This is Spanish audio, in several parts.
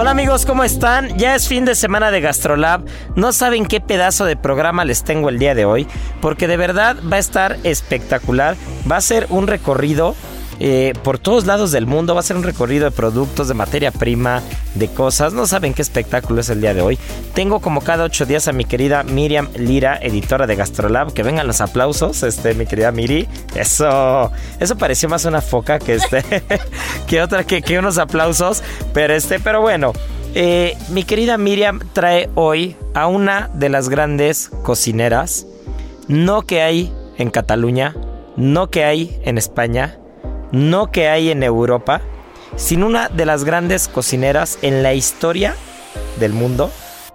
Hola amigos, ¿cómo están? Ya es fin de semana de GastroLab. No saben qué pedazo de programa les tengo el día de hoy, porque de verdad va a estar espectacular. Va a ser un recorrido eh, por todos lados del mundo. Va a ser un recorrido de productos, de materia prima, de cosas. No saben qué espectáculo es el día de hoy. Tengo como cada ocho días a mi querida Miriam Lira, editora de GastroLab. Que vengan los aplausos, este, mi querida Miri. Eso, eso pareció más una foca que este, que otra, que, que unos aplausos. Pero este, pero bueno. Eh, mi querida Miriam trae hoy a una de las grandes cocineras, no que hay en Cataluña, no que hay en España, no que hay en Europa, sino una de las grandes cocineras en la historia del mundo.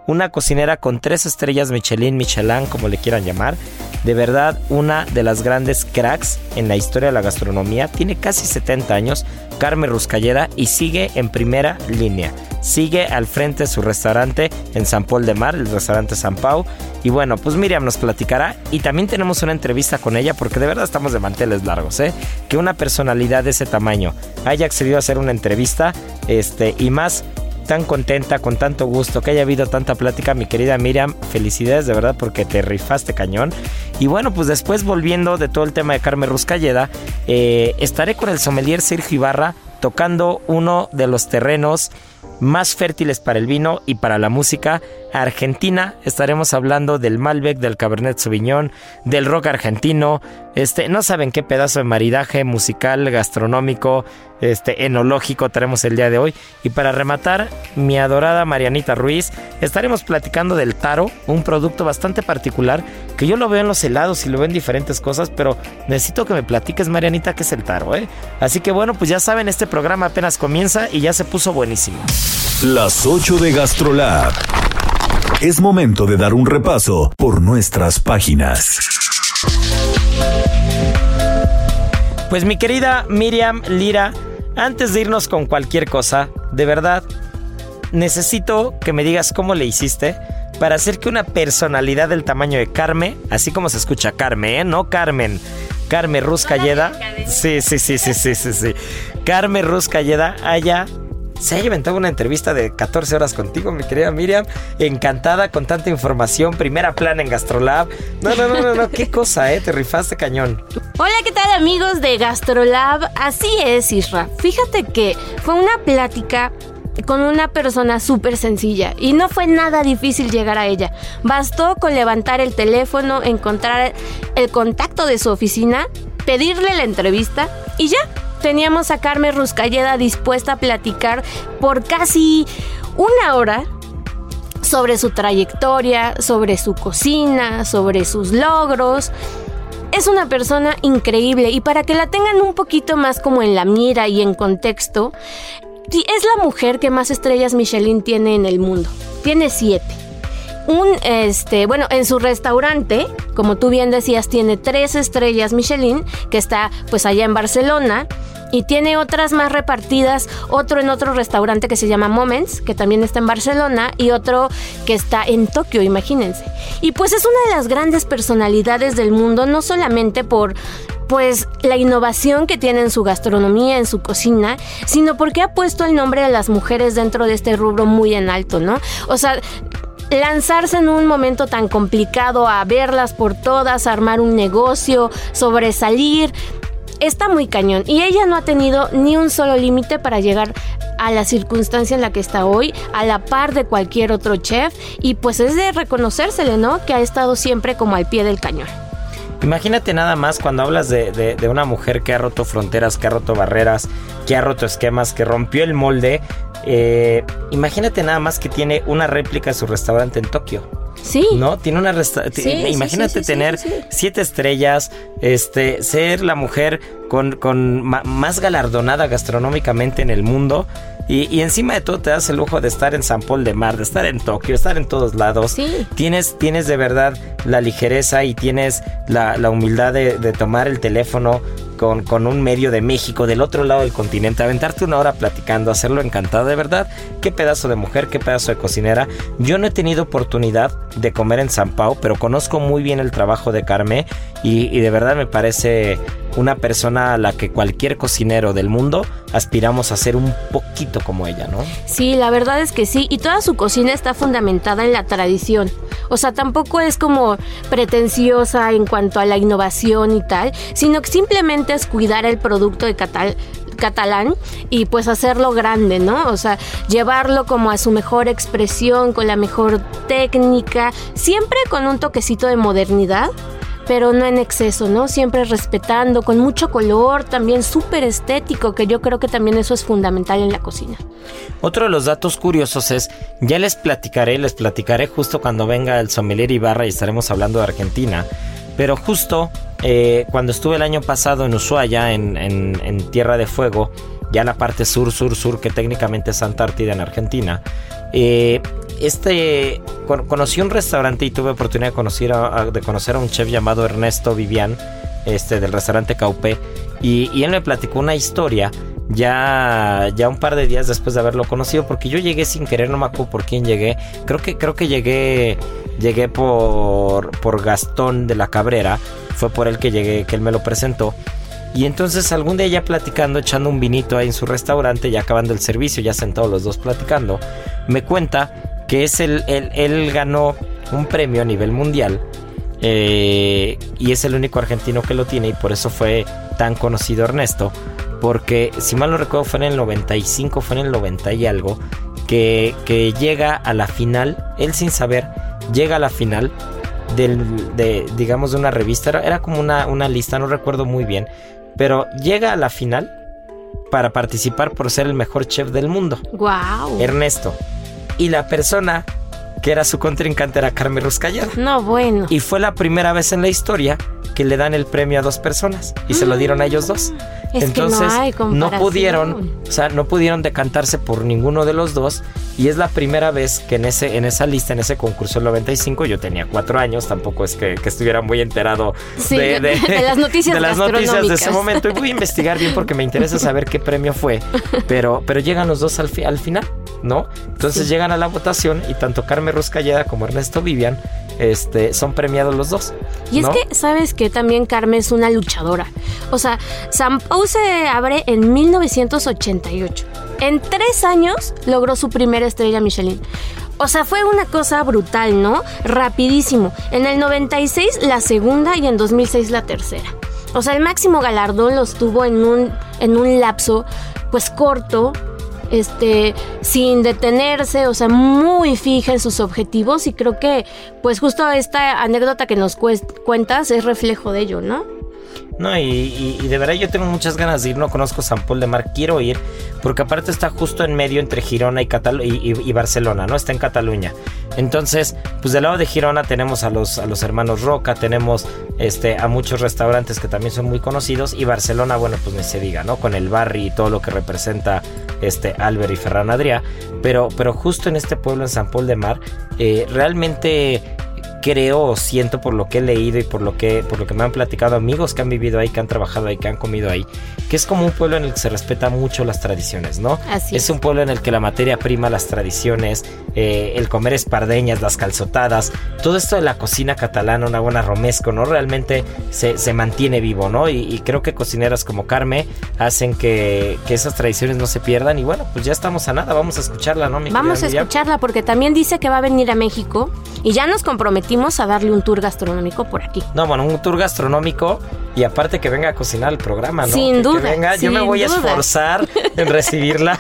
Una cocinera con tres estrellas Michelin, Michelin, como le quieran llamar. De verdad, una de las grandes cracks en la historia de la gastronomía. Tiene casi 70 años, Carmen Ruscalleda, y sigue en primera línea. Sigue al frente de su restaurante en San Paul de Mar, el restaurante San Pau. Y bueno, pues Miriam nos platicará. Y también tenemos una entrevista con ella, porque de verdad estamos de manteles largos, ¿eh? Que una personalidad de ese tamaño haya accedido a hacer una entrevista, este, y más tan contenta, con tanto gusto, que haya habido tanta plática, mi querida Miriam. Felicidades de verdad porque te rifaste cañón. Y bueno, pues después volviendo de todo el tema de Carmen Ruscalleda, eh, estaré con el sommelier Sergio Ibarra tocando uno de los terrenos más fértiles para el vino y para la música. Argentina, estaremos hablando del Malbec, del Cabernet Sauvignon, del rock argentino. Este, no saben qué pedazo de maridaje musical, gastronómico, este, enológico tenemos el día de hoy. Y para rematar, mi adorada Marianita Ruiz, estaremos platicando del taro, un producto bastante particular que yo lo veo en los helados y lo veo en diferentes cosas, pero necesito que me platiques, Marianita, qué es el taro, ¿eh? Así que bueno, pues ya saben, este programa apenas comienza y ya se puso buenísimo. Las 8 de GastroLab. Es momento de dar un repaso por nuestras páginas. Pues mi querida Miriam Lira, antes de irnos con cualquier cosa, de verdad, necesito que me digas cómo le hiciste para hacer que una personalidad del tamaño de Carmen, así como se escucha Carmen, ¿eh? No Carmen. Carmen Ruscalleda. Sí, sí, sí, sí, sí, sí, sí. Carmen Ruscalleda haya se haya inventado una entrevista de 14 horas contigo, mi querida Miriam. Encantada con tanta información. Primera plana en Gastrolab. No, no, no, no, no. Qué cosa, ¿eh? Te rifaste cañón. Hola, ¿qué tal amigos de Gastrolab? Así es, Isra. Fíjate que fue una plática con una persona súper sencilla y no fue nada difícil llegar a ella. Bastó con levantar el teléfono, encontrar el contacto de su oficina, pedirle la entrevista y ya teníamos a Carmen Ruscalleda dispuesta a platicar por casi una hora sobre su trayectoria, sobre su cocina, sobre sus logros. Es una persona increíble y para que la tengan un poquito más como en la mira y en contexto, es la mujer que más estrellas Michelin tiene en el mundo. Tiene siete. Un, este, bueno, en su restaurante, como tú bien decías, tiene tres estrellas Michelin, que está pues allá en Barcelona y tiene otras más repartidas, otro en otro restaurante que se llama Moments, que también está en Barcelona, y otro que está en Tokio, imagínense. Y pues es una de las grandes personalidades del mundo, no solamente por pues la innovación que tiene en su gastronomía, en su cocina, sino porque ha puesto el nombre de las mujeres dentro de este rubro muy en alto, ¿no? O sea, lanzarse en un momento tan complicado a verlas por todas, armar un negocio, sobresalir, está muy cañón. Y ella no ha tenido ni un solo límite para llegar a la circunstancia en la que está hoy, a la par de cualquier otro chef. Y pues es de reconocérsele, ¿no? Que ha estado siempre como al pie del cañón. Imagínate nada más cuando hablas de, una mujer que ha roto fronteras, que ha roto barreras, que ha roto esquemas, que rompió el molde. Eh, imagínate nada más que tiene una réplica de su restaurante en Tokio. Sí. ¿No? Tiene una Imagínate tener siete estrellas, este, ser la mujer con, con más galardonada gastronómicamente en el mundo. Y, encima de todo te das el lujo de estar en San Paul de Mar, de estar en Tokio, estar en todos lados. Sí. Tienes, tienes de verdad la ligereza y tienes la, humildad de, de, tomar el teléfono con, un medio de México del otro lado del continente, aventarte una hora platicando, hacerlo encantado, de verdad, qué pedazo de mujer, qué pedazo de cocinera. Yo no he tenido oportunidad de comer en San Pau, pero conozco muy bien el trabajo de Carme y, y de verdad me parece una persona a la que cualquier cocinero del mundo aspiramos a ser un poquito como ella, ¿no? Sí, la verdad es que sí, y toda su cocina está fundamentada en la tradición. O sea, tampoco es como pretenciosa en cuanto a la innovación y tal, sino que simplemente es cuidar el producto de catalán y pues hacerlo grande, ¿no? O sea, llevarlo como a su mejor expresión, con la mejor técnica, siempre con un toquecito de modernidad pero no en exceso, ¿no? Siempre respetando, con mucho color, también súper estético, que yo creo que también eso es fundamental en la cocina. Otro de los datos curiosos es, ya les platicaré, les platicaré justo cuando venga el sommelier Ibarra y estaremos hablando de Argentina, pero justo eh, cuando estuve el año pasado en Ushuaia, en, en Tierra de Fuego, ya la parte sur, sur, sur, que técnicamente es Antártida en Argentina, eh, este conocí un restaurante y tuve oportunidad de conocer a, de conocer a un chef llamado Ernesto Vivian, este del restaurante Caupé, y, él me platicó una historia ya, ya un par de días después de haberlo conocido, porque yo llegué sin querer, no me acuerdo por quién llegué. Creo que, creo que llegué, llegué por, por Gastón de la Cabrera. Fue por él que llegué, que él me lo presentó. Y entonces algún día ya platicando, echando un vinito ahí en su restaurante, ya acabando el servicio, ya sentados los dos platicando, me cuenta que es el, él ganó un premio a nivel mundial eh, y es el único argentino que lo tiene y por eso fue tan conocido Ernesto, porque si mal no recuerdo fue en el 95, fue en el 90 y algo, que, que llega a la final, él sin saber, llega a la final del, de, digamos, de una revista, era, era como una, una lista, no recuerdo muy bien, pero llega a la final para participar por ser el mejor chef del mundo. Wow. Ernesto. Y la persona que era su contrincante era Carmen Ruscallada. No, bueno. Y fue la primera vez en la historia que le dan el premio a dos personas y se lo dieron a ellos dos. Entonces no, pudieron, o sea, no pudieron decantarse por ninguno de los dos y es la primera vez que en ese en esa lista, en ese concurso del 95, yo tenía cuatro años, tampoco es que, estuviera muy enterado de, las noticias de las noticias de ese momento y voy a investigar bien porque me interesa saber qué premio fue, pero pero llegan los dos al, al final, ¿no? Entonces llegan a la votación y tanto Carmen Ruscalleda como Ernesto Vivian este, son premiados los dos. Y es que, ¿sabes que También Carmen es una luchadora. O sea, San Pau se abre en 1988. En tres años logró su primera estrella Michelin. O sea, fue una cosa brutal, ¿no? Rapidísimo. En el 96 la segunda y en 2006 la tercera. O sea, el máximo galardón los tuvo en un, en un lapso pues corto, este, sin detenerse, o sea, muy fija en sus objetivos y creo que pues justo esta anécdota que nos cuentas es reflejo de ello, ¿no? No, y, de verdad yo tengo muchas ganas de ir, no conozco San Paul de Mar, quiero ir, porque aparte está justo en medio entre Girona y, y, Barcelona, ¿no? Está en Cataluña. Entonces, pues del lado de Girona tenemos a los, a los hermanos Roca, tenemos este, a muchos restaurantes que también son muy conocidos, y Barcelona, bueno, pues ni se diga, ¿no? Con el barrio y todo lo que representa este Albert y Ferran Adrià, pero, pero justo en este pueblo, en San Paul de Mar, eh, realmente creo o siento por lo que he leído y por lo que, por lo que me han platicado amigos que han vivido ahí, que han trabajado ahí, que han comido ahí, que es como un pueblo en el que se respeta mucho las tradiciones, ¿no? Así es. un pueblo en el que la materia prima, las tradiciones, eh, el comer espardeñas, las calzotadas, todo esto de la cocina catalana, una buena romesco, ¿no? Realmente se, se mantiene vivo, ¿no? Y, creo que cocineras como Carme hacen que, que, esas tradiciones no se pierdan. Y bueno, pues ya estamos a nada, vamos a escucharla, ¿no? vamos a escucharla porque también dice que va a venir a México y ya nos comprometimos a darle un tour gastronómico por aquí. No, bueno, un tour gastronómico y aparte que venga a cocinar el programa, ¿no? Sin duda. venga, yo me voy a esforzar en recibirla.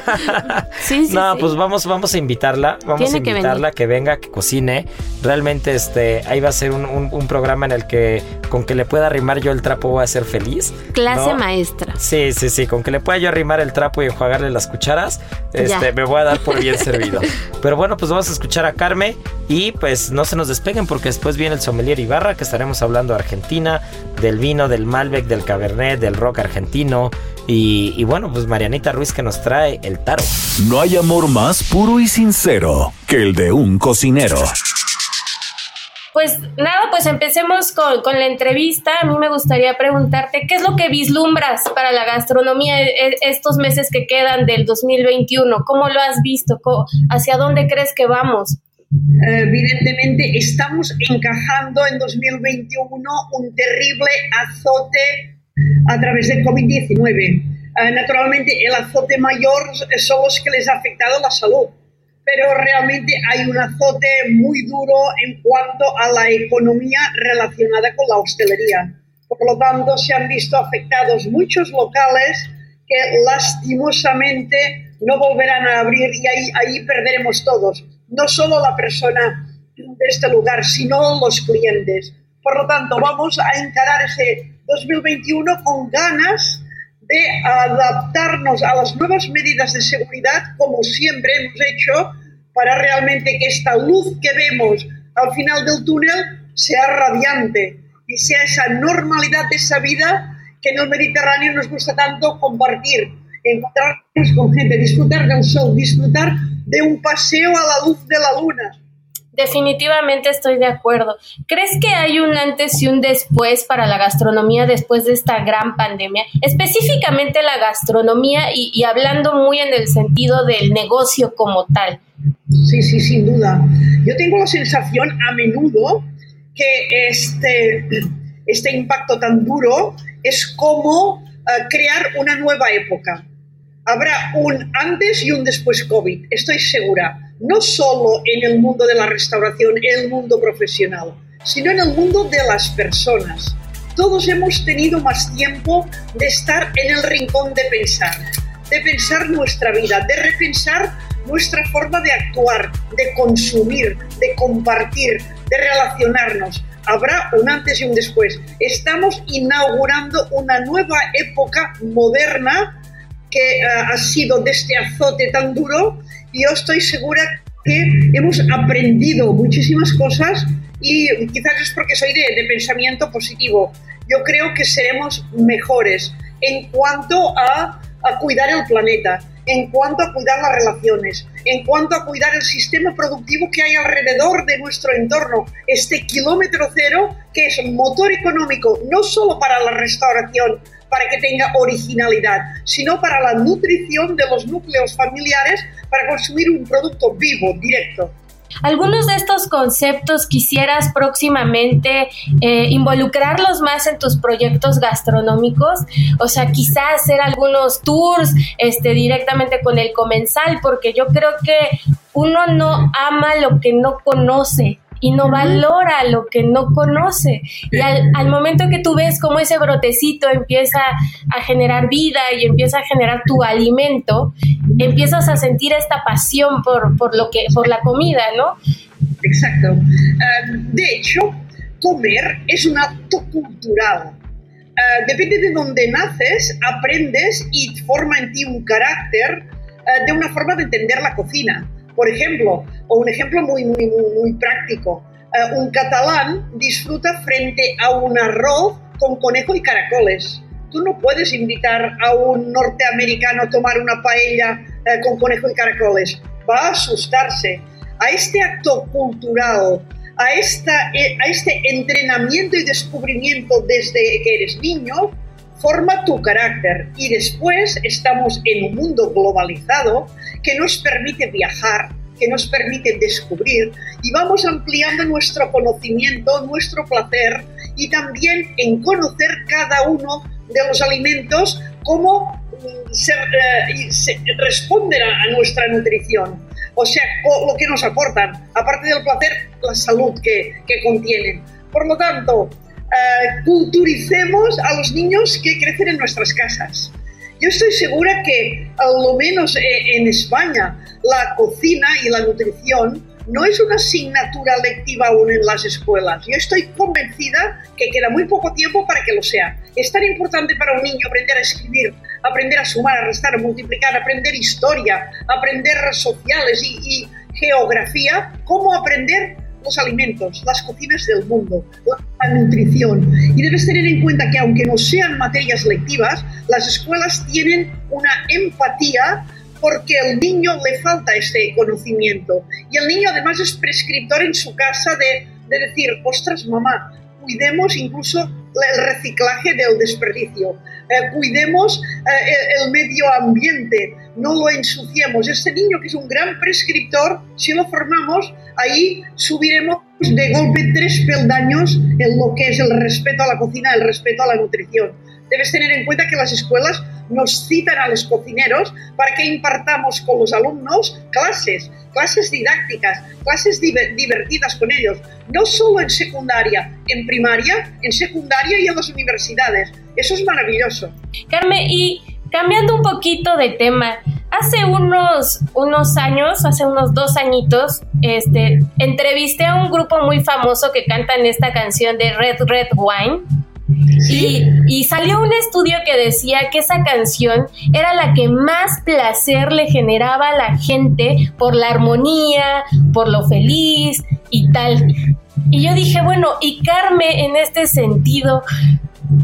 sí, sí. No, pues vamos, vamos a invitarla, vamos a invitarla que, venga, que cocine. Realmente, este, ahí va a ser un, programa en el que con que le pueda arrimar yo el trapo voy a ser feliz. Clase maestra. Sí, sí, sí, con que le pueda yo arrimar el trapo y enjuagarle las cucharas, este, me voy a dar por bien servido. Pero bueno, pues vamos a escuchar a Carmen y pues no se nos despeguen porque después viene el sommelier Ibarra que estaremos hablando de Argentina, del vino, del Malbec, del Cabernet, del rock argentino. Y, y, bueno, pues Marianita Ruiz que nos trae el taro. No hay amor más puro y sincero que el de un cocinero. Pues nada, pues empecemos con, con, la entrevista. A mí me gustaría preguntarte, ¿qué es lo que vislumbras para la gastronomía e, estos meses que quedan del 2021? ¿Cómo lo has visto? ¿Hacia dónde crees que vamos? Evidentemente estamos encajando en 2021 un terrible azote a través del COVID-19. Eh, naturalmente, el azote mayor son los que les ha afectado la salud, pero realmente hay un azote muy duro en cuanto a la economía relacionada con la hostelería. Por lo tanto, se han visto afectados muchos locales que lastimosamente no volverán a abrir y ahí, ahí perderemos todos no solo la persona de este lugar, sino los clientes. Por lo tanto, vamos a encarar ese 2021 con ganas de adaptarnos a las nuevas medidas de seguridad, como siempre hemos hecho, para realmente que esta luz que vemos al final del túnel sea radiante y sea esa normalidad de esa vida que en el Mediterráneo nos gusta tanto compartir, encontrarnos con gente, disfrutar del sol, disfrutar de un paseo a la luz de la luna. Definitivamente estoy de acuerdo. ¿Crees que hay un antes y un después para la gastronomía después de esta gran pandemia? Específicamente la gastronomía y, hablando muy en el sentido del negocio como tal. Sí, sí, sin duda. Yo tengo la sensación a menudo que este, este impacto tan duro es como eh, crear una nueva época habrá un antes y un después COVID, estoy segura, no solo en el mundo de la restauración, en el mundo profesional, sino en el mundo de las personas. Todos hemos tenido más tiempo de estar en el rincón de pensar, de pensar nuestra vida, de repensar nuestra forma de actuar, de consumir, de compartir, de relacionarnos. Habrá un antes y un después. Estamos inaugurando una nueva época moderna que eh, ha sido de este azote tan duro, yo estoy segura que hemos aprendido muchísimas cosas y quizás es porque soy de, de pensamiento positivo. Yo creo que seremos mejores en cuanto a, a cuidar el planeta, en cuanto a cuidar las relaciones, en cuanto a cuidar el sistema productivo que hay alrededor de nuestro entorno, este kilómetro cero que es motor económico no solo para la restauración, para que tenga originalidad, sino para la nutrición de los núcleos familiares para consumir un producto vivo, directo. ¿Algunos de estos conceptos quisieras próximamente eh, involucrarlos más en tus proyectos gastronómicos? O sea, quizás hacer algunos tours este, directamente con el comensal, porque yo creo que uno no ama lo que no conoce y no valora lo que no conoce. Y al, momento que tú ves cómo ese brotecito empieza a generar vida y empieza a generar tu alimento, empiezas a sentir esta pasión por, por lo que, por la comida, ¿no? Exacto. Ah, de hecho, comer es un acto cultural. Ah, depende de dónde naces, aprendes y forma en ti un carácter ah, de una forma de entender la cocina. Por ejemplo, o un ejemplo muy, muy, muy, práctico, eh, un catalán disfruta frente a un arroz con conejo y caracoles. Tú no puedes invitar a un norteamericano a tomar una paella eh, con conejo y caracoles. Va a asustarse. A este acto cultural a, esta, eh, a este entrenamiento y descubrimiento desde que eres niño, forma tu carácter y después estamos en un mundo globalizado que nos permite viajar, que nos permite descubrir y vamos ampliando nuestro conocimiento, nuestro placer y también en conocer cada uno de los alimentos, cómo mm, se, eh, responden a, nuestra nutrición. O sea, lo que nos aportan, aparte del placer, la salud que, que contienen. Por lo tanto, eh, culturicemos a los niños que crecen en nuestras casas. Yo estoy segura que, al lo menos eh, en España, la cocina y la nutrición no es una asignatura lectiva aún en las escuelas. Yo estoy convencida que queda muy poco tiempo para que lo sea. Es tan importante para un niño aprender a escribir, aprender a sumar, a restar, a multiplicar, aprender historia, aprender sociales y, y geografía, como aprender los alimentos, las cocinas del mundo, la nutrición. Y debes tener en cuenta que aunque no sean materias lectivas, las escuelas tienen una empatía porque al niño le falta este conocimiento. Y el niño además es prescriptor en su casa de, decir, ostras, mamá, cuidemos incluso el reciclaje del desperdicio, eh, cuidemos eh, el medio ambiente, no lo ensuciemos. Este niño que es un gran prescriptor, si lo formamos, ahí subiremos de golpe tres peldaños en lo que es el respeto a la cocina, el respeto a la nutrición. Debes tener en cuenta que las escuelas nos citan a los cocineros para que impartamos con los alumnos clases, clases didácticas, clases divertidas con ellos, no solo en secundaria, en primaria, en secundaria y en las universidades. Eso es maravilloso. Carmen, y cambiando un poquito de tema, hace unos, unos años, hace unos dos añitos, este, entrevisté a un grupo muy famoso que cantan esta canción de Red Red Wine y, salió un estudio que decía que esa canción era la que más placer le generaba a la gente por la armonía, por lo feliz y tal. Y yo dije, bueno, y Carme en este sentido,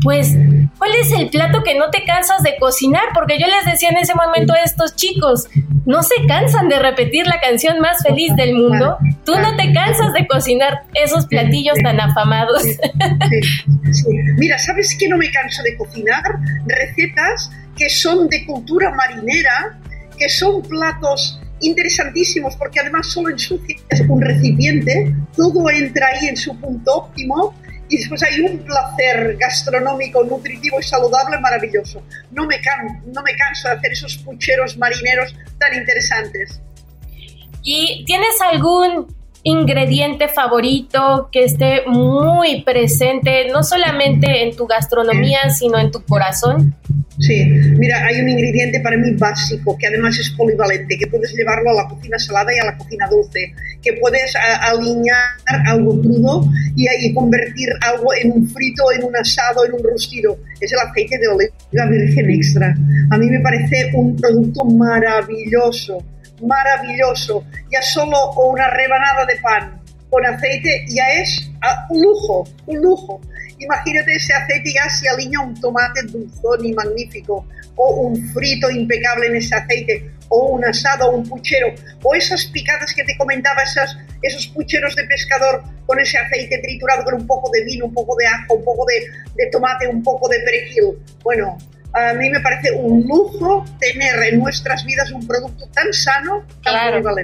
pues, ¿cuál es el plato que no te cansas de cocinar? Porque yo les decía en ese momento a estos chicos, no se cansan de repetir la canción más feliz del mundo. Tú no te cansas de cocinar esos platillos tan afamados. Mira, ¿sabes qué no me canso de cocinar? Recetas que son de cultura marinera, que son platos interesantísimos porque además solo ensucias un recipiente, todo entra ahí en su punto óptimo y después hay un placer gastronómico, nutritivo y saludable maravilloso. No me, no me canso de hacer esos pucheros marineros tan interesantes. ¿Y tienes algún ingrediente favorito que esté muy presente, no solamente en tu gastronomía, sino en tu corazón? Sí, mira, hay un ingrediente para mí básico que además es polivalente, que puedes llevarlo a la cocina salada y a la cocina dulce, que puedes alinear algo crudo y, y, convertir algo en un frito, en un asado, en un rostido. Es el aceite de oliva virgen extra. A mí me parece un producto maravilloso, maravilloso. Ya solo una rebanada de pan con aceite ya es ah, un lujo, un lujo. Imagínate ese aceite ya se alinea un tomate dulzón y magnífico, o un frito impecable en ese aceite, o un asado, o un puchero, o esas picadas que te comentaba, esas, esos pucheros de pescador con ese aceite triturado con un poco de vino, un poco de ajo, un poco de, de tomate, un poco de perejil. Bueno, a mí me parece un lujo tener en nuestras vidas un producto tan sano, tan claro,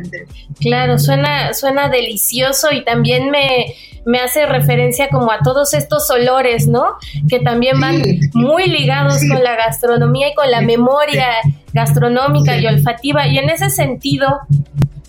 Claro, suena, suena delicioso y también me, me hace referencia como a todos estos olores, ¿no? Que también van muy ligados con la gastronomía y con la memoria gastronómica y olfativa. Y en ese sentido,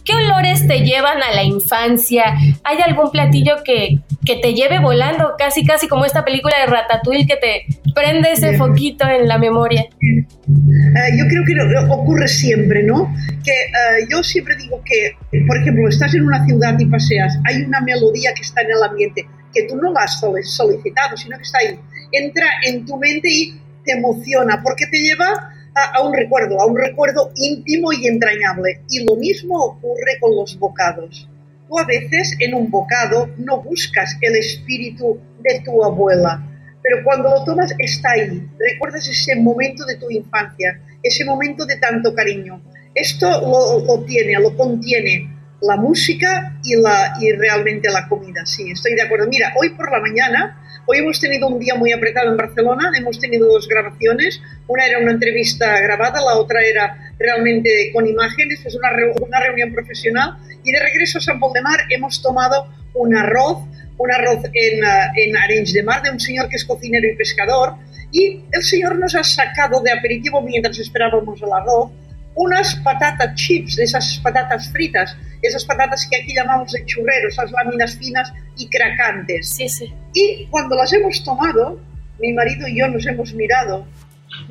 ¿Qué olores te llevan a la infancia? ¿Hay algún platillo que, que te lleve volando, casi casi como esta película de Ratatouille que te prende ese foquito en la memoria? Eh, yo creo que ocurre siempre, ¿no? Que eh, yo siempre digo que, por ejemplo, estás en una ciudad y paseas, hay una melodía que está en el ambiente, que tú no la has solicitado, sino que está ahí. Entra en tu mente y te emociona, porque te lleva a, un recuerdo, a un recuerdo íntimo y entrañable. Y lo mismo ocurre con los bocados. Tú a veces en un bocado no buscas el espíritu de tu abuela, pero cuando lo tomas está ahí. Recuerdas ese momento de tu infancia, ese momento de tanto cariño. Esto lo, lo tiene, lo contiene la música y, la, y realmente la comida. Sí, estoy de acuerdo. Mira, hoy por la mañana, hoy hemos tenido un día muy apretado en Barcelona, hemos tenido dos grabaciones, una era una entrevista grabada, la otra era realmente con imágenes, es una, una reunión profesional y de regreso a San Pol de Mar hemos tomado un arroz, un arroz en, uh, en Arenys de Mar de un señor que es cocinero y pescador y el señor nos ha sacado de aperitivo mientras esperábamos el arroz unas patatas chips, esas patatas fritas, esas patatas que aquí llamamos de churrero, esas láminas finas y cracantes. Sí, sí. Y cuando las hemos tomado, mi marido y yo nos hemos mirado.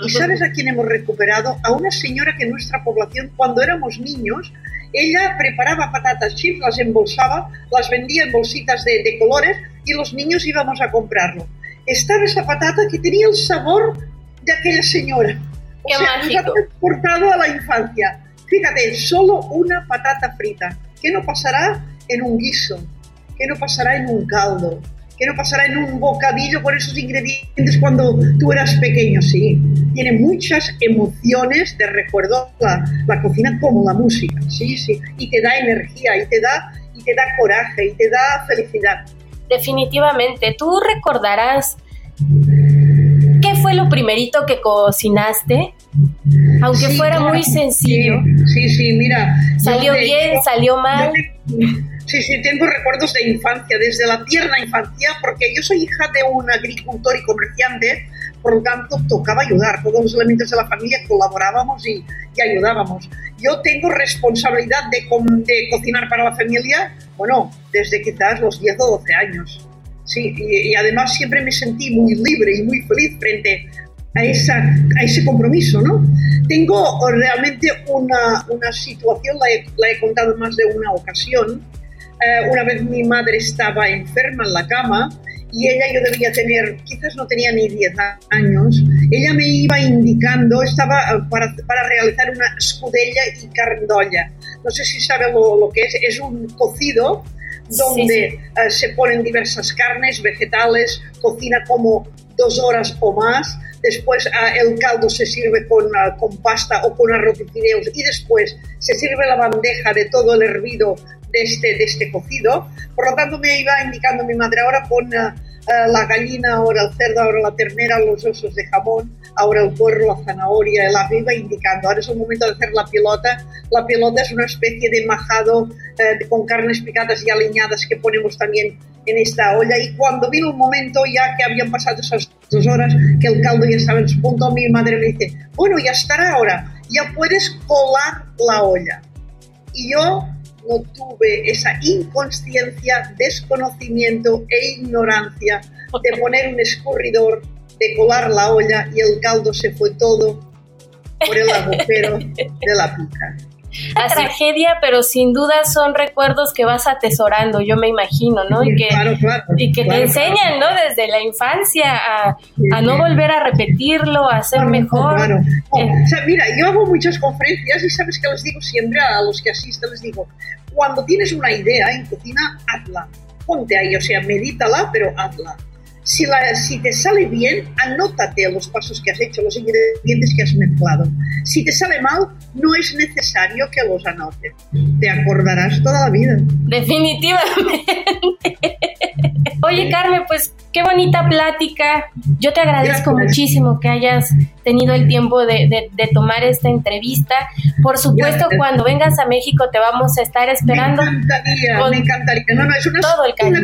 ¿Y sabes a quién hemos recuperado? A una señora que en nuestra población, cuando éramos niños, ella preparaba patatas chips, las embolsaba, las vendía en bolsitas de, de colores y los niños íbamos a comprarlo. Estaba esa patata que tenía el sabor de aquella señora. O Qué sea, mágico. nos ha transportado a la infancia. Fíjate, solo una patata frita. ¿Qué no pasará en un guiso? ¿Qué no pasará en un caldo? ¿Qué no pasará en un bocadillo con esos ingredientes cuando tú eras pequeño? Sí, tiene muchas emociones de recuerdo la, la cocina como la música. Sí, sí. Y te da energía, y te da, y te da coraje, y te da felicidad. Definitivamente. ¿Tú recordarás fue lo primerito que cocinaste? Aunque Sí, fuera claro. muy sencillo. Sí, sí, mira. ¿Salió yo de bien? hecho- ¿Salió mal? yo Sí, sí, tengo recuerdos de infancia, desde la tierna infancia, porque yo soy hija de un agricultor y comerciante, por lo tanto tocaba ayudar. Todos los elementos de la familia colaborábamos y, y ayudábamos. Yo tengo responsabilidad de, de cocinar para la familia, bueno, desde quizás los 10 o 12 años. Sí, y, y además siempre me sentí muy libre y muy feliz frente a, esa, a ese compromiso, ¿no? Tengo realmente una, una situación, la he, la he contado más de una ocasión. Eh, una vez mi madre estaba enferma en la cama y ella, yo debía tener, quizás no tenía ni 10 años, ella me iba indicando, estaba eh, para, para realizar una escudella y carndolla. No sé si sabe lo, lo que es, es un cocido donde Sí, eh, se ponen diversas carnes, vegetales, cocina como dos horas o más, después ah, el caldo se sirve con, ah, con pasta o con arroz y fideos. Y después se sirve la bandeja de todo el hervido de este, de este cocido. Por lo tanto, me iba indicando mi madre, ahora pon ah, la gallina, ahora el cerdo, ahora la ternera, los osos de jamón, ahora el puerro, la zanahoria, la iba indicando. Ahora es el momento de hacer la pilota. La pilota es una especie de majado de- con carnes picadas y aliñadas que ponemos también en esta olla. Y cuando vino el momento, ya que habían pasado esas dos horas, que el caldo ya estaba en su punto, mi madre me dice, bueno, ya estará ahora, ya puedes colar la olla. Y yo no tuve esa inconsciencia, desconocimiento e ignorancia de poner un escurridor, de colar la olla y el caldo se fue todo por el agujero de la pica. La tragedia, pero sin duda son recuerdos que vas atesorando, yo me imagino, ¿no? Y que, Claro, claro, y que claro, te enseñan, ¿no? Desde la infancia a, a no volver a repetirlo, a ser mejor. Eh, o sea, mira, yo hago muchas conferencias y sabes que les digo siempre a los que asisten, les digo, cuando tienes una idea en cocina, hazla. Ponte ahí, o sea, medítala, pero hazla. Si, la, si te sale bien, anótate los pasos que has hecho, los ingredientes que has mezclado. Si te sale mal, no es necesario que los anotes. Te acordarás toda la vida. Definitivamente. Oye, Carmen, pues qué bonita plática. Yo te agradezco Gracias. muchísimo que hayas tenido el tiempo de, de- de tomar esta entrevista. Por supuesto, Gracias. cuando vengas a México te vamos a estar esperando. Me encantaría, con me encantaría. No, no, es una todo el cariño.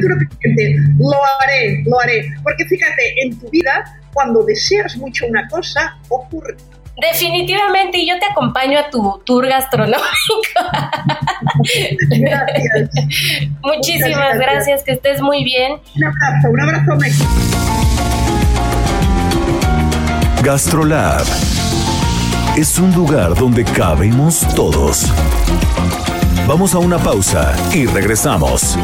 Lo haré, lo haré. Porque fíjate, en tu vida, cuando deseas mucho una cosa, ocurre. Definitivamente, y yo te acompaño a tu tour gastronómico. Gracias. Muchísimas gracias, que estés muy bien. Un abrazo, un abrazo, México. GastroLab es un lugar donde cabemos todos. Vamos a una pausa y regresamos.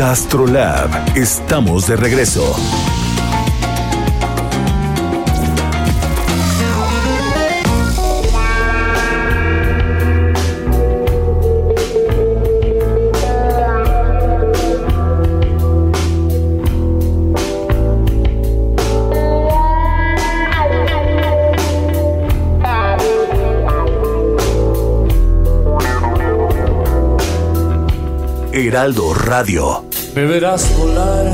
GastroLab, estamos de regreso. Heraldo Radio. Me verás volar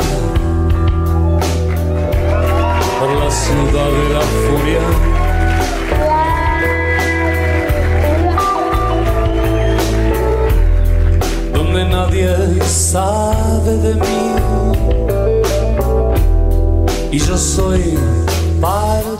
por la ciudad de la furia. Donde nadie sabe de mí. Y yo soy parte.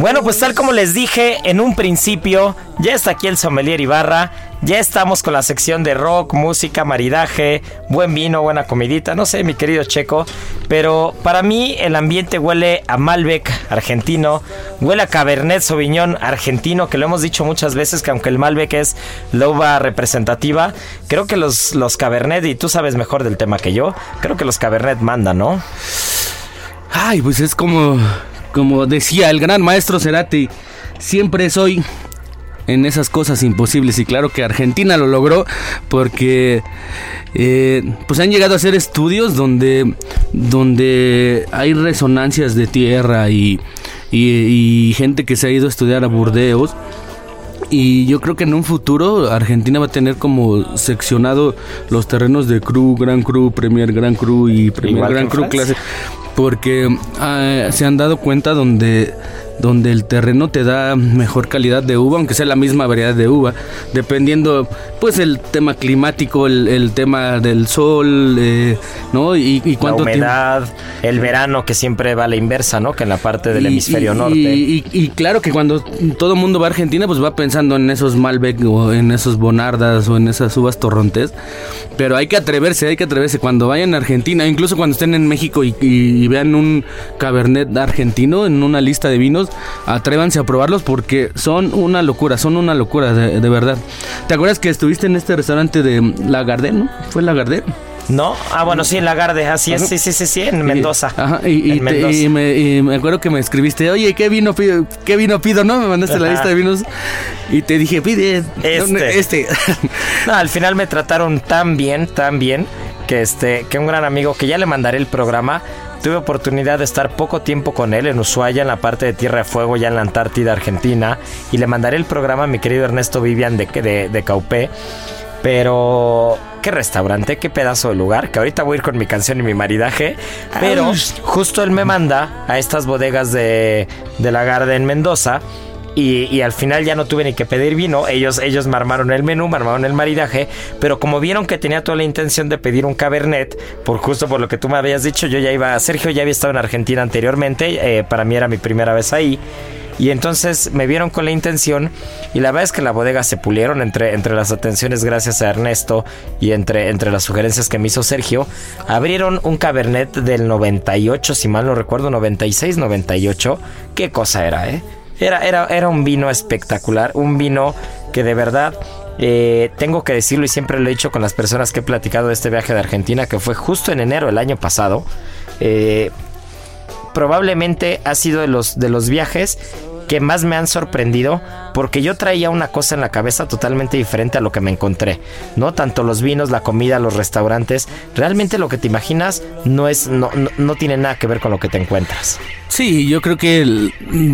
Bueno, pues tal como les dije en un principio, ya está aquí el sommelier Ibarra. Ya estamos con la sección de rock, música, maridaje, buen vino, buena comidita, no sé, mi querido Checo, pero para mí el ambiente huele a Malbec argentino, huele a Cabernet Sauvignon argentino, que lo hemos dicho muchas veces que aunque el Malbec es la uva representativa, creo que los, los Cabernet, y tú sabes mejor del tema que yo, creo que los Cabernet mandan, ¿no? Ay, pues es como, como decía el gran maestro Cerati, siempre soy en esas cosas imposibles y claro que Argentina lo logró porque eh, pues han llegado a hacer estudios donde donde hay resonancias de tierra y, y, y gente que se ha ido a estudiar a Burdeos. Y yo creo que en un futuro Argentina va a tener como seccionado los terrenos de Cru, Gran Cru, Premier Gran Cru y Premier Igual Gran Cru clase. Porque ah, se han dado cuenta donde, donde el terreno te da mejor calidad de uva, aunque sea la misma variedad de uva, dependiendo pues el tema climático, el, el tema del sol, eh, ¿no? Y, y La tiempo- humedad, el verano que siempre va a la inversa, ¿no? Que en la parte del y- hemisferio y- norte. Y, claro que cuando todo el mundo va a Argentina, pues va pensando en esos Malbec o en esos Bonardas o en esas uvas torrontés. Pero hay que atreverse, hay que atreverse. Cuando vayan a Argentina, incluso cuando estén en México y vean un Cabernet argentino en una lista de vinos, atrévanse a probarlos porque son una locura, son una locura, de, de verdad. ¿Te acuerdas que estuviste en este restaurante de Lagardère, no? ¿Fue Lagardère? ¿No? Ah, bueno, sí, en Lagarde, así es, sí, sí, sí, sí, en Mendoza. Y, ajá, y, y te- y me, y me acuerdo que me escribiste, oye, ¿qué vino pido? ¿Qué vino pido? ¿No? Me mandaste la lista de vinos y te dije, pide Este. este. No, al final me trataron tan bien, tan bien, que este, que un gran amigo, que ya le mandaré el programa, tuve oportunidad de estar poco tiempo con él en Ushuaia, en la parte de Tierra de Fuego, ya en la Antártida, Argentina, y le mandaré el programa a mi querido Ernesto Vivian de, de, de Caupé. Pero qué restaurante, qué pedazo de lugar, que ahorita voy a ir con mi canción y mi maridaje. Pero justo él me manda a estas bodegas de, de la Garde en Mendoza. Y, y al final ya no tuve ni que pedir vino. Ellos, ellos me armaron el menú, me armaron el maridaje. Pero como vieron que tenía toda la intención de pedir un cabernet, por justo por lo que tú me habías dicho, yo ya iba. Sergio ya había estado en Argentina anteriormente. eh, para mí era mi primera vez ahí. Y entonces me vieron con la intención y la verdad es que la bodega se pulieron entre, entre las atenciones gracias a Ernesto y entre, entre las sugerencias que me hizo Sergio. Abrieron un cabernet del 98, si mal no recuerdo, 96, 98. ¿Qué cosa era, eh? Era, era, era un vino espectacular, un vino que de verdad eh, tengo que decirlo y siempre lo he dicho con las personas que he platicado de este viaje de Argentina, que fue justo en enero del año pasado. Eh, probablemente ha sido de los, de los viajes que más me han sorprendido porque yo traía una cosa en la cabeza totalmente diferente a lo que me encontré, ¿no? Tanto los vinos, la comida, los restaurantes, realmente lo que te imaginas no es no, no, no tiene nada que ver con lo que te encuentras. Sí, yo creo que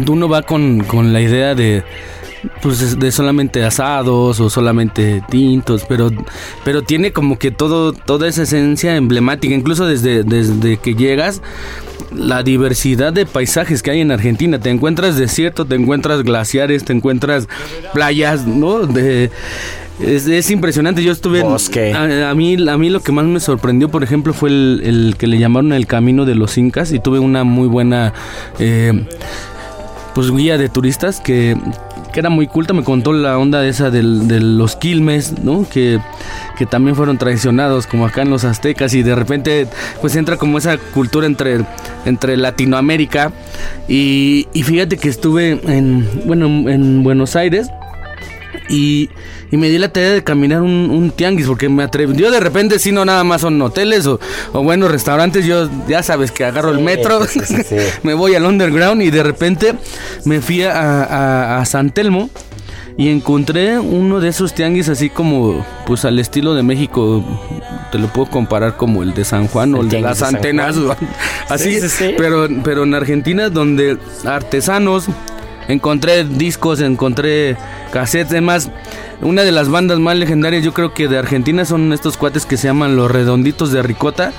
uno va con, con la idea de pues de solamente asados o solamente tintos, pero pero tiene como que todo toda esa esencia emblemática, incluso desde desde que llegas la diversidad de paisajes que hay en Argentina, te encuentras desierto, te encuentras glaciares, te encuentras playas, ¿no? De es, es impresionante, yo estuve en- Bosque. a, a mí a mí lo que más me sorprendió, por ejemplo, fue el, el que le llamaron el camino de los incas y tuve una muy buena eh, pues guía de turistas que, que era muy culta, me contó la onda esa del- de los quilmes, ¿no? Que, que también fueron traicionados como acá en los aztecas y de repente pues entra como esa cultura entre, entre Latinoamérica y, y fíjate que estuve en, bueno, en Buenos Aires Y, y me di la tarea de caminar un, un tianguis porque me atreví. Yo de repente, si no nada más son hoteles o, o buenos restaurantes, yo ya sabes que agarro el metro, sí, sí, sí. me voy al underground y de repente me fui a, a, a San Telmo y encontré uno de esos tianguis así como, pues al estilo de México, te lo puedo comparar como el de San Juan o El de las de antenas, así, Sí, sí, sí. Pero, pero en Argentina donde artesanos, encontré discos, encontré cassettes, además, una de las bandas más legendarias yo creo que de Argentina son estos cuates que se llaman los redonditos de ricota,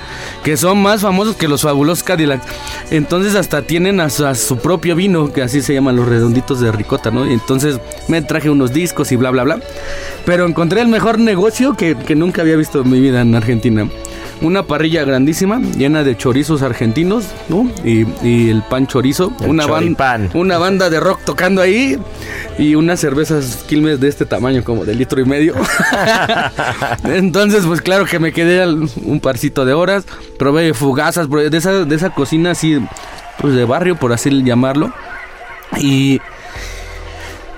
que son más famosos que los fabulosos Cadillacs. Entonces hasta tienen a su, propio vino, que así se llaman los redonditos de ricota, ¿no? Y entonces me traje unos discos y bla, bla, bla. Pero encontré el mejor negocio que, que nunca había visto en mi vida en Argentina. Una parrilla grandísima, llena de chorizos argentinos, ¿no? Y, y el pan chorizo. El una, ban- una banda de rock tocando ahí. Y unas cervezas Quilmes de este tamaño, como de litro y medio. Entonces, pues claro que me quedé un parcito de horas. Probé fugazas, probé de esa, de esa cocina así, pues de barrio, por así llamarlo. Y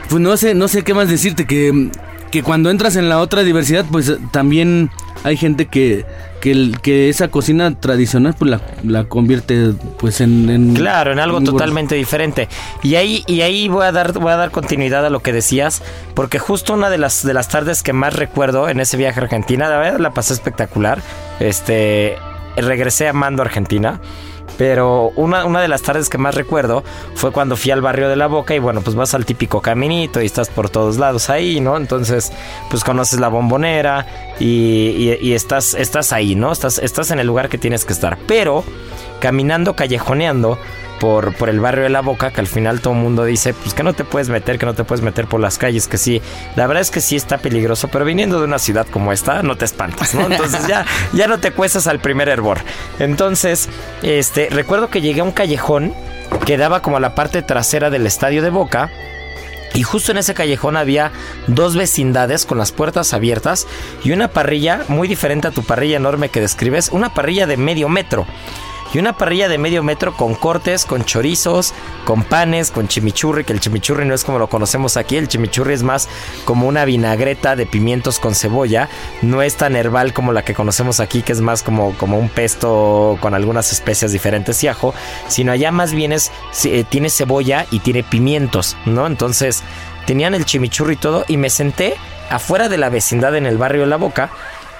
pues no sé, no sé qué más decirte, que, que cuando entras en la otra diversidad, pues eh, también hay gente que, que, que esa cocina tradicional pues la, la convierte pues en... en- Claro, en algo en- totalmente diferente. Y ahí, y ahí voy a dar, voy a dar continuidad a lo que decías, porque justo una de las de las tardes que más recuerdo en ese viaje a Argentina, la verdad la pasé espectacular. Este regresé amando Argentina. Pero una, una de las tardes que más recuerdo fue cuando fui al barrio de la Boca y bueno, pues vas al típico caminito y estás por todos lados ahí, ¿no? Entonces, pues conoces la bombonera y, y- estás, estás ahí, ¿no? Estás, estás en el lugar que tienes que estar. Pero caminando, callejoneando por, por el barrio de la Boca, que al final todo el mundo dice, pues que no te puedes meter, que no te puedes meter por las calles, que sí. La verdad es que sí está peligroso, pero viniendo de una ciudad como esta, no te espantas, ¿no? Entonces ya, ya no te cuestas al primer hervor. Entonces, este, recuerdo que llegué a un callejón que daba como a la parte trasera del estadio de Boca. Y justo en ese callejón había dos vecindades con las puertas abiertas y una parrilla muy diferente a tu parrilla enorme que describes, una parrilla de medio metro. Y una parrilla de medio metro con cortes, con chorizos, con panes, con chimichurri, que el chimichurri no es como lo conocemos aquí, el chimichurri es más como una vinagreta de pimientos con cebolla, no es tan herbal como la que conocemos aquí, que es más como, como un pesto con algunas especias diferentes y ajo, sino allá más bien es, eh, tiene cebolla y tiene pimientos, ¿no? Entonces tenían el chimichurri y todo y me senté afuera de la vecindad en el barrio de La Boca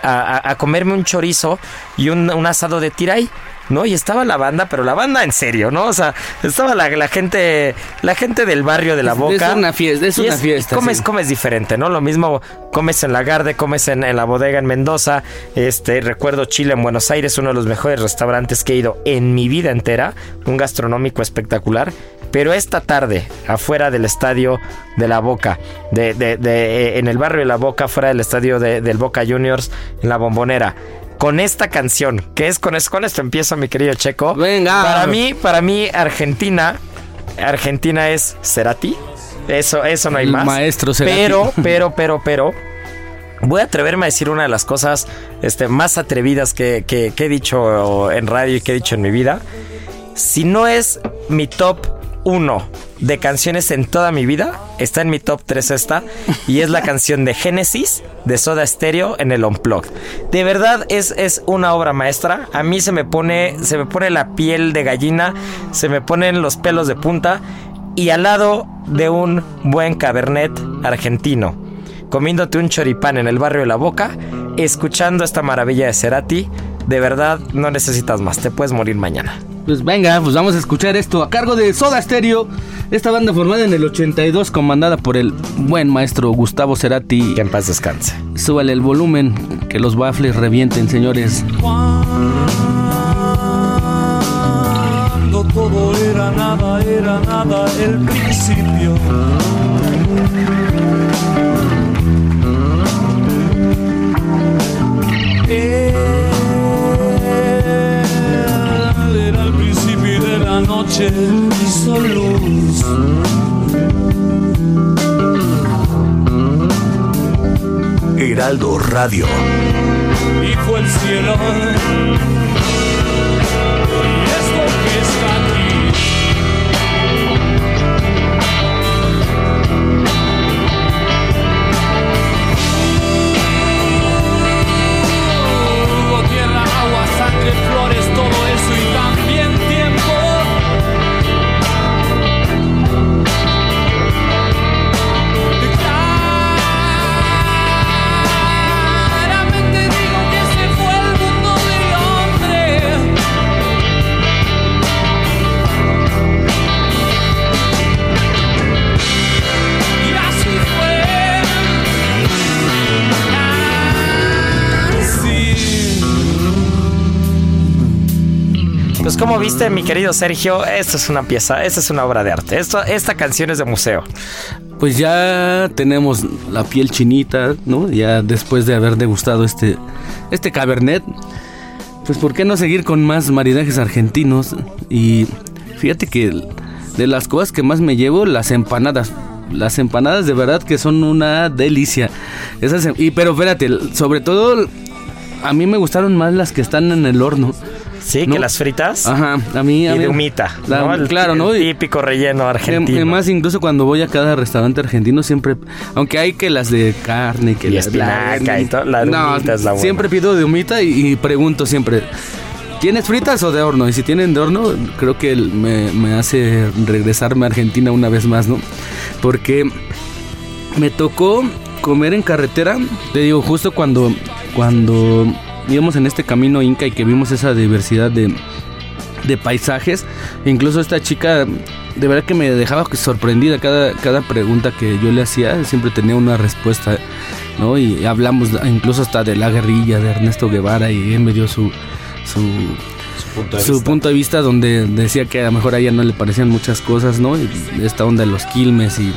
a, a- a comerme un chorizo y un, un asado de tiray. ¿No? Y estaba la banda, pero la banda en serio, ¿no? O sea, estaba la, la gente, la gente del barrio de la Es- boca. es una fiesta, es una fiesta, Comes, sí. comes diferente, ¿no? Lo mismo comes en la Garde, comes en, en la bodega en Mendoza. Este, recuerdo Chile en Buenos Aires, uno de los mejores restaurantes que he ido en mi vida entera. Un gastronómico espectacular. Pero esta tarde, afuera del estadio de la Boca, de, de- de- eh, en el barrio de la Boca, fuera del estadio de- del Boca Juniors, en la bombonera. Con esta canción, que es con, es- con esto empiezo, mi querido Checo. Venga. Para mí, para mí, Argentina, Argentina es Cerati. Eso, eso no hay más. maestro Cerati. Pero, pero, pero, pero. Voy a atreverme a decir una de las cosas este, más atrevidas que, que- que he dicho en radio y que he dicho en mi vida. Si no es mi top 1 de canciones en toda mi vida, está en mi top 3 esta. Y es la canción de Genesis de Soda Stereo en el Unplugged. De verdad es, es una obra maestra. A mí se me pone, se me pone la piel de gallina, se me ponen los pelos de punta. Y al lado de un buen cabernet argentino comiéndote un choripán en el barrio de La Boca, escuchando esta maravilla de Cerati, de verdad no necesitas más, te puedes morir mañana. Pues venga, pues vamos a escuchar esto a cargo de Soda Stereo, esta banda formada en el 82, comandada por el buen maestro Gustavo Cerati. Que en paz descanse. Súbale el volumen, que los baffles revienten, señores. Cuando todo era nada, era nada el principio. Noche, hizo luz. Heraldo Radio. y fue el cielo. Viste, mi querido Sergio? Esto es una pieza, esta es una obra de arte. Esto, esta canción es de museo. Pues ya tenemos la piel chinita, ¿no? Ya después de haber degustado este, este cabernet, pues ¿por qué no seguir con más maridajes argentinos? Y fíjate que de las cosas que más me llevo, las empanadas. Las empanadas de verdad que son una delicia. Esas, em- y pero espérate, sobre todo a mí me gustaron más las que están en el horno. Sí, ¿No? que las fritas. Ajá, a mí a Y mí- de humita. La- ¿no? El claro, ¿no? el típico relleno argentino. Además, incluso cuando voy a cada restaurante argentino, siempre, aunque hay que las de carne, que Y las espinaca y todo, la de no, humita es la buena. Siempre pido de humita y, y pregunto siempre, ¿tienes fritas o de horno? Y si tienen de horno, creo que me hace regresarme a Argentina una vez más, ¿no? Porque me tocó comer en carretera, te digo, justo cuando, cuando íbamos en este camino inca y que vimos esa diversidad de, de paisajes. Incluso esta chica, de verdad que me dejaba sorprendida cada, cada pregunta que yo le hacía, siempre tenía una respuesta, ¿no? Y hablamos incluso hasta de la guerrilla de Ernesto Guevara y él me dio su, su, su punto de vista donde decía que a lo mejor a ella no le parecían muchas cosas, ¿no? Y esta onda de los quilmes y...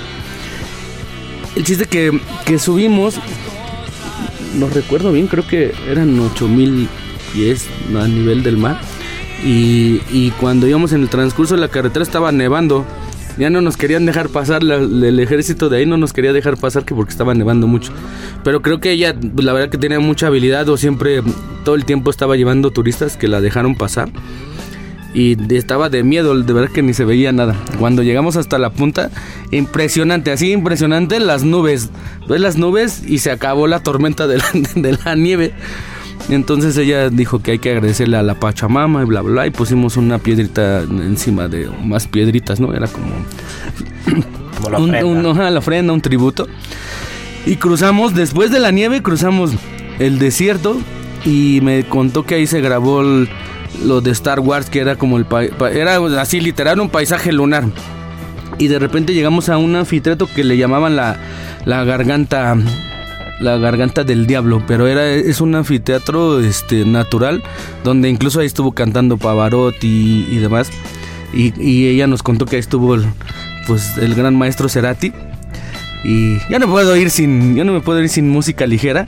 El chiste que, que subimos, no recuerdo bien, creo que eran 8000 pies a nivel del mar. Y, y cuando íbamos en el transcurso de la carretera estaba nevando. Ya no nos querían dejar pasar, el ejército de ahí no nos quería dejar pasar que porque estaba nevando mucho. Pero creo que ella, la verdad que tenía mucha habilidad o siempre todo el tiempo estaba llevando turistas que la dejaron pasar. Y estaba de miedo, de verdad que ni se veía nada. Cuando llegamos hasta la punta, impresionante, así impresionante las nubes. Ves las nubes y se acabó la tormenta de la, de la nieve. Entonces ella dijo que hay que agradecerle a la Pachamama y bla bla, bla, y pusimos una piedrita encima de más piedritas, ¿no? Era como Como la un, ofrenda. un- ajá, la ofrenda, un tributo. Y cruzamos, después de la nieve, cruzamos el desierto y me contó que ahí se grabó el- lo de Star Wars, que era como el... era así literal un paisaje lunar. Y de repente llegamos a un anfiteatro que le llamaban la, la garganta la garganta del diablo, pero era es un anfiteatro este natural donde incluso ahí estuvo cantando Pavarotti y, demás. Y, y ella nos contó que ahí estuvo el, pues el gran maestro Cerati. Y ya no puedo ir sin yo no me puedo ir sin música ligera.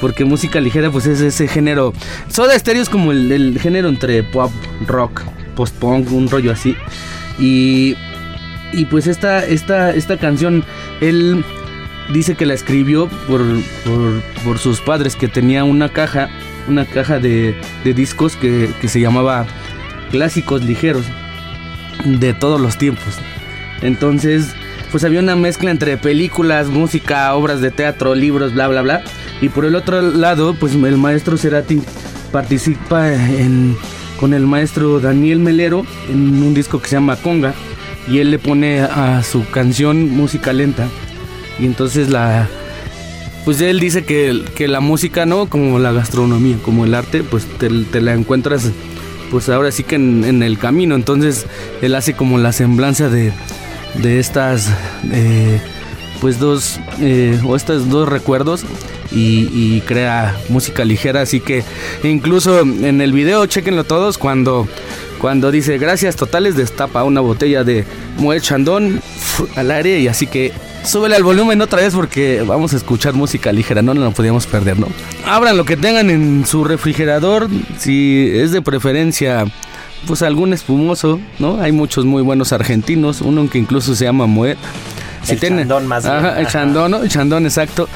Porque música ligera pues es ese género. Soda Stereo es como el, género entre pop, rock, post-punk, un rollo así. Y, y pues esta, esta, esta canción, él dice que la escribió por, por, sus padres, que tenía una caja, una caja de, de discos que, que se llamaba Clásicos Ligeros de todos los tiempos. Entonces, pues había una mezcla entre películas, música, obras de teatro, libros, bla, bla, bla. Y por el otro lado, pues el maestro Cerati participa con el maestro Daniel Melero en un disco que se llama Conga. Y él le pone a su canción música lenta. Y entonces la... Pues él dice que, que la música, ¿no? Como la gastronomía, como el arte, pues te, la encuentras, pues ahora sí que en, en el camino. Entonces él hace como la semblanza de, de estas, eh, pues dos, eh, o estos dos recuerdos y, crea música ligera. Así que incluso en el video, chequenlo todos, cuando, cuando dice gracias totales, destapa una botella de Moet Chandon al aire y así que súbele al volumen otra vez porque vamos a escuchar música ligera, no, no la podíamos perder, ¿no? Abran lo que tengan en su refrigerador, si es de preferencia pues algún espumoso, ¿no? Hay muchos muy buenos argentinos, uno que incluso se llama Moet. Si El chandón más bien. Ajá, el chandón, ¿no? El chandón, exacto.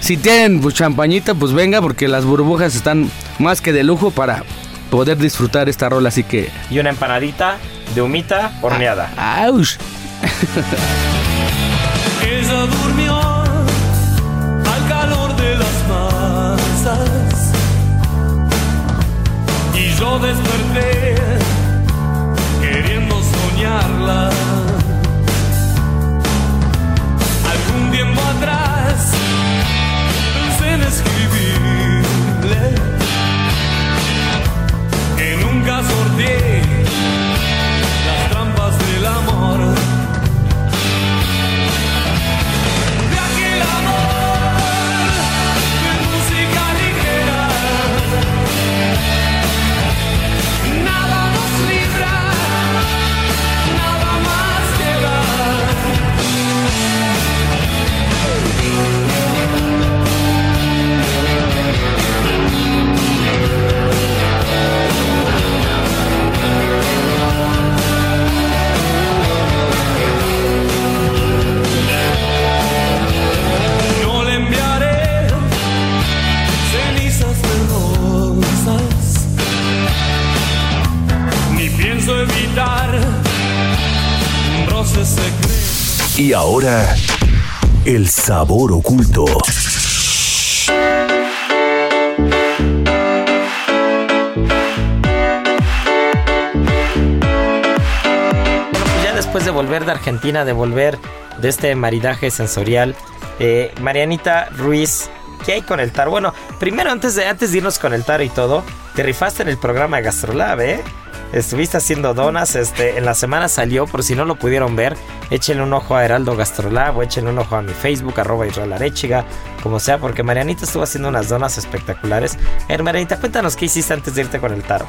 Si tienen pues champañita, pues venga, porque las burbujas están más que de lujo para poder disfrutar esta rola, así que... Y una empanadita de humita horneada. ¡Auch! Ella durmió al calor de las masas y yo desperté queriendo soñarla. Ahora, el sabor oculto. ya después de volver de Argentina, de volver de este maridaje sensorial, eh, Marianita Ruiz, ¿qué hay con el taro? Bueno, primero antes de, antes de irnos con el taro y todo, te rifaste en el programa Gastrolab, ¿eh? Estuviste haciendo donas, este, en la semana salió, por si no lo pudieron ver, échenle un ojo a Heraldo Gastrolab o échenle un ojo a mi Facebook, arroba Israel Arechiga, como sea, porque Marianita estuvo haciendo unas donas espectaculares. Marianita, cuéntanos qué hiciste antes de irte con el taro.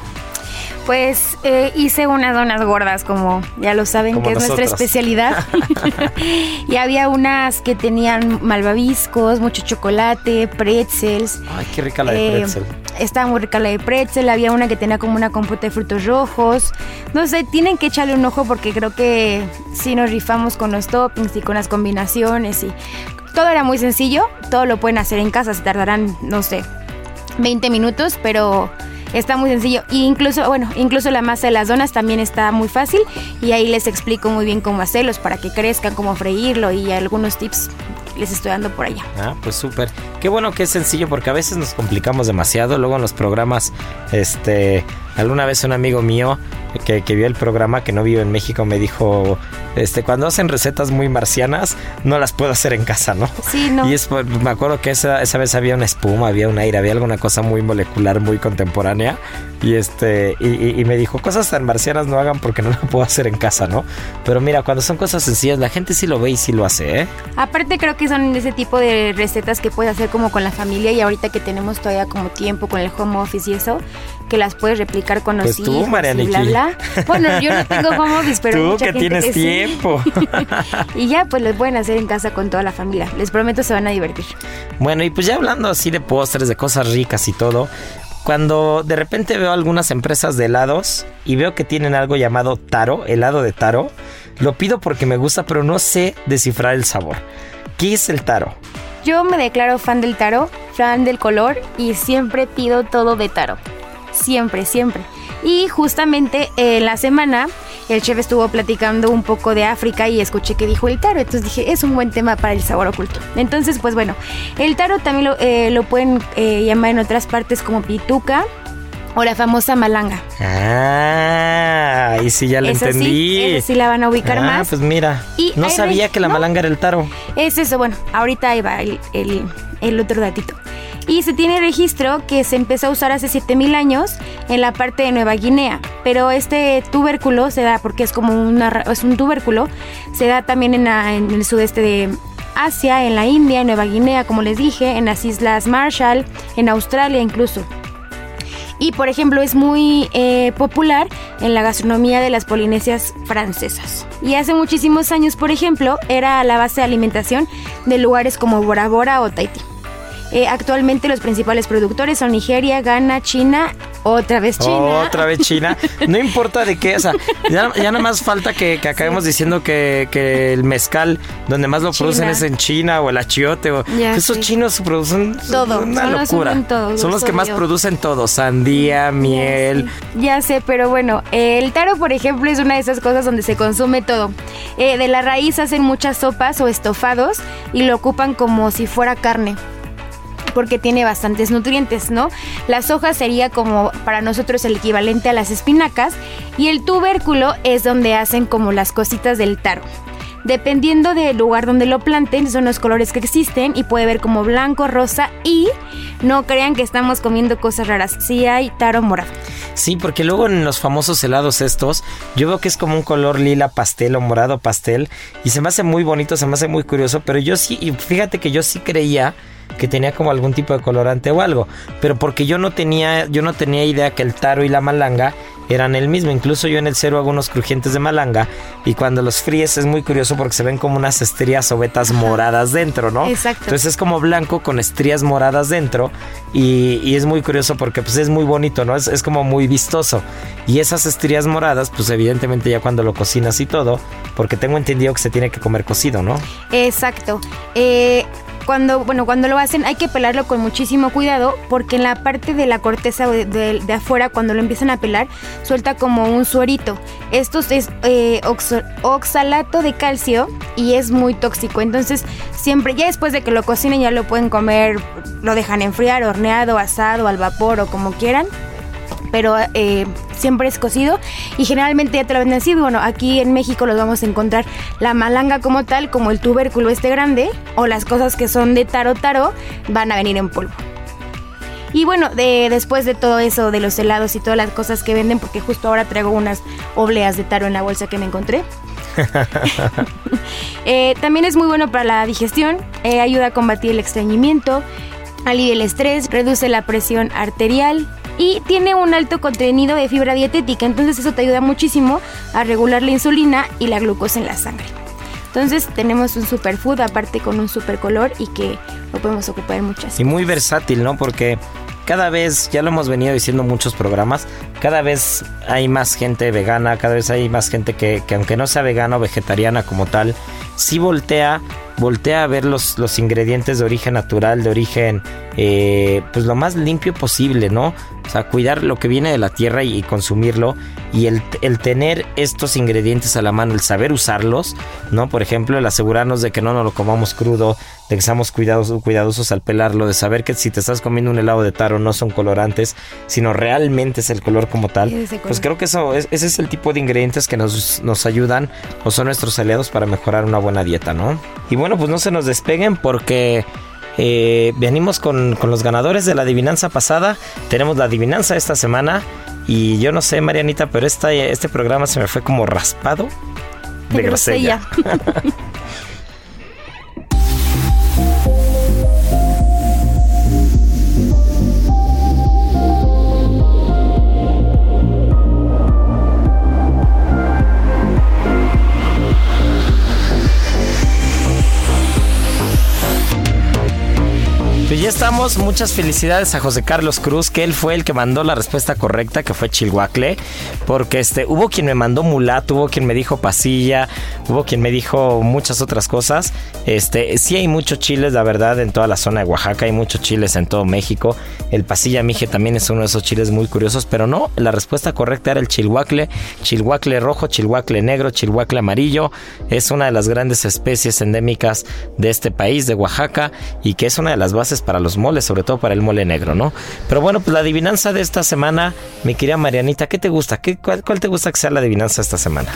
Pues eh, hice unas donas gordas, como ya lo saben, Como que es nuestra especialidad. y había unas que tenían malvaviscos, mucho chocolate, pretzels. Ay, qué rica la de Eh, pretzel. estaba muy rica la de pretzel, había una que tenía como una compota de frutos rojos. No sé, tienen que echarle un ojo porque creo que sí nos rifamos con los toppings y con las combinaciones y todo era muy sencillo, todo lo pueden hacer en casa, se tardarán, no sé, 20 minutos, pero está muy sencillo. E incluso, bueno, incluso la masa de las donas también está muy fácil y ahí les explico muy bien cómo hacerlos para que crezcan, cómo freírlo y algunos tips les estoy dando por allá. Ah, pues súper. Qué bueno que es sencillo porque a veces nos complicamos demasiado. Luego en los programas, este, alguna vez un amigo mío que, que vio el programa, que no vive en México, me dijo, este, cuando hacen recetas muy marcianas, no las puedo hacer en casa, ¿no? Sí, no. Y es, me acuerdo que esa, esa vez había una espuma, había un aire, había alguna cosa muy molecular, muy contemporánea. Y este, y, y- y me dijo, cosas tan marcianas no hagan porque no la puedo hacer en casa, ¿no? Pero mira, cuando son cosas sencillas, la gente sí lo ve y sí lo hace, ¿eh? Aparte creo que son ese tipo de recetas que puedes hacer como con la familia y ahorita que tenemos todavía como tiempo con el home office y eso, que las puedes replicar con los Pues tú, y bla bla. Bueno, yo no tengo home office, pero Tú mucha que gente tienes tiempo. y ya pues los pueden hacer en casa con toda la familia. Les prometo se van a divertir. Bueno, y pues ya hablando así de postres, de cosas ricas y todo, cuando de repente veo algunas empresas de helados y veo que tienen algo llamado taro, helado de taro, lo pido porque me gusta, pero no sé descifrar el sabor. ¿Qué es el taro? Yo me declaro fan del taro, fan del color y siempre pido todo de taro. Siempre, siempre. Y justamente en la semana el chef estuvo platicando un poco de África y escuché que dijo el taro. Entonces dije, es un buen tema para el sabor oculto. Entonces, pues bueno, el taro también lo, eh, lo pueden eh, llamar en otras partes como pituca o la famosa malanga. Ah, y sí, ya sí, entendí. esa sí la van a ubicar ah, más. pues mira, Y no sabía que la no. malanga era el taro. Es eso, bueno, ahorita ahí va el, el- el otro datito. Y se tiene registro que se empezó a usar hace 7000 años en la parte de Nueva Guinea, pero este tubérculo se da porque es como una, es un tubérculo, se da también en el sudeste de Asia, en la India, en Nueva Guinea, como les dije, en las Islas Marshall, en Australia incluso. Y por ejemplo es muy eh, popular en la gastronomía de las polinesias francesas. Y hace muchísimos años, por ejemplo, era la base de alimentación de lugares como Bora Bora o Tahití. Eh, actualmente los principales productores son Nigeria, Ghana, China, otra vez China. Otra vez China. No importa de qué, o sea, ya, ya nada más falta que, que acabemos diciendo que, que el mezcal, donde más lo China. producen es en China o el achiote. O, Ya esos chinos producen Todo, una son los locura. todo, Son los que más producen todo, sandía, miel. Ya sé, pero bueno, el taro, por ejemplo, es una de esas cosas donde se consume todo. Eh, de la raíz hacen muchas sopas o estofados y lo ocupan como si fuera carne porque tiene bastantes nutrientes, ¿no? Las hojas sería como para nosotros el equivalente a las espinacas y el tubérculo es donde hacen como las cositas del taro. Dependiendo del lugar donde lo planten, son los colores que existen y puede ver como blanco, rosa y no crean que estamos comiendo cosas raras. Sí hay taro morado. Sí, porque luego en los famosos helados estos, yo veo que es como un color lila pastel o morado pastel y se me hace muy bonito, se me hace muy curioso, pero yo sí, y fíjate que yo sí creía que tenía como algún tipo de colorante o algo, pero porque yo no tenía, yo no tenía idea que el taro y la malanga eran el mismo. Incluso yo en el cero hago unos crujientes de malanga y cuando los fríes es muy curioso porque se ven como unas estrías o vetas moradas dentro, ¿no? Exacto. Entonces es como blanco con estrías moradas dentro y, y es muy curioso porque pues es muy bonito, ¿no? Es, es como muy vistoso. Y esas estrías moradas, pues evidentemente ya cuando lo cocinas y todo, porque tengo entendido que se tiene que comer cocido, ¿no? Exacto. Eh, cuando, bueno, cuando lo hacen hay que pelarlo con muchísimo cuidado porque en la parte de la corteza de, afuera, cuando lo empiezan a pelar, suelta como un suerito. Esto es eh, oxalato de calcio y es muy tóxico. Entonces, siempre, ya después de que lo cocinen, ya lo pueden comer, lo dejan enfriar, horneado, asado, al vapor o como quieran pero eh, siempre es cocido y generalmente ya te lo venden así. Bueno, aquí en México los vamos a encontrar la malanga como tal, como el tubérculo este grande, o las cosas que son de taro taro van a venir en polvo. Y bueno, de, después de todo eso, de los helados y todas las cosas que venden, porque justo ahora traigo unas obleas de taro en la bolsa que me encontré. Eh, también es muy bueno para la digestión, eh, ayuda a combatir el estreñimiento, alivia el estrés, reduce la presión arterial y tiene un alto contenido de fibra dietética, entonces eso te ayuda muchísimo a regular la insulina y la glucosa en la sangre. Entonces tenemos un superfood aparte con un super color y que lo podemos ocupar muchas Y muy versátil, ¿no? Porque cada vez, ya lo hemos venido diciendo en muchos programas, cada vez hay más gente vegana, cada vez hay más gente que, que aunque no sea vegana o vegetariana como tal, sí voltea, voltea a ver los, los ingredientes de origen natural, de origen, eh, pues lo más limpio posible, ¿no? O sea, cuidar lo que viene de la tierra y, y consumirlo. Y el, el tener estos ingredientes a la mano, el saber usarlos, ¿no? Por ejemplo, el asegurarnos de que no nos lo comamos crudo, de que seamos cuidadosos, cuidadosos al pelarlo, de saber que si te estás comiendo un helado de taro no son colorantes, sino realmente es el color como tal. Color. Pues creo que eso es, ese es el tipo de ingredientes que nos, nos ayudan o son nuestros aliados para mejorar una buena dieta, ¿no? Y bueno, pues no se nos despeguen porque eh, venimos con, con los ganadores de la adivinanza pasada. Tenemos la adivinanza esta semana. Y yo no sé, Marianita, pero esta, este programa se me fue como raspado de, De grosella. estamos. Muchas felicidades a José Carlos Cruz, que él fue el que mandó la respuesta correcta, que fue Chilhuacle. Porque este, hubo quien me mandó mulato, hubo quien me dijo pasilla, hubo quien me dijo muchas otras cosas. Este, sí hay muchos chiles, la verdad, en toda la zona de Oaxaca, hay muchos chiles en todo México. El pasilla mije también es uno de esos chiles muy curiosos, pero no, la respuesta correcta era el chilhuacle, chilhuacle rojo, chilhuacle negro, chilhuacle amarillo. Es una de las grandes especies endémicas de este país, de Oaxaca, y que es una de las bases para los moles, sobre todo para el mole negro, ¿no? Pero bueno, pues la adivinanza de esta semana, mi querida Marianita, ¿qué te gusta? ¿Qué, cuál, cuál te gusta que sea la adivinanza esta semana?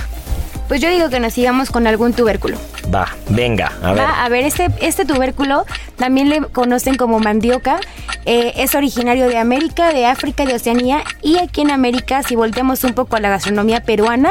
Pues yo digo que nos sigamos con algún tubérculo. Va, venga, a ver. Va, a ver, este, este tubérculo también le conocen como mandioca. eh, es originario de América, de África, de Oceanía. Y aquí en América, si volteamos un poco a la gastronomía peruana,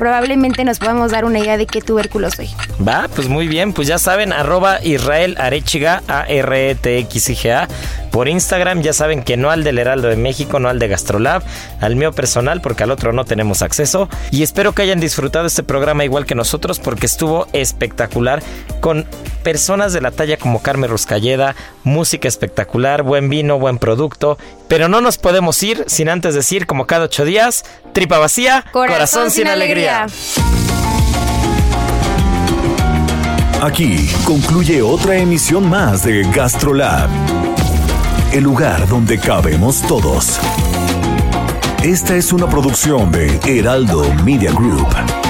probablemente nos podamos dar una idea de qué tubérculo soy. Va, pues muy bien, pues ya saben, arroba Israel A-R-E-T-X-I-G-A, por Instagram, ya saben que no al del Heraldo de México, no al de Gastrolab, al mío personal, porque al otro no tenemos acceso. Y espero que hayan disfrutado este programa igual que nosotros, porque estuvo espectacular, con personas de la talla como Carmen Ruscalleda, música espectacular, buen vino, buen producto. Pero no nos podemos ir sin antes decir, como cada ocho días, tripa vacía, corazón, sin alegría. Aquí concluye otra emisión más de GastroLab, el lugar donde cabemos todos. Esta es una producción de Heraldo Media Group.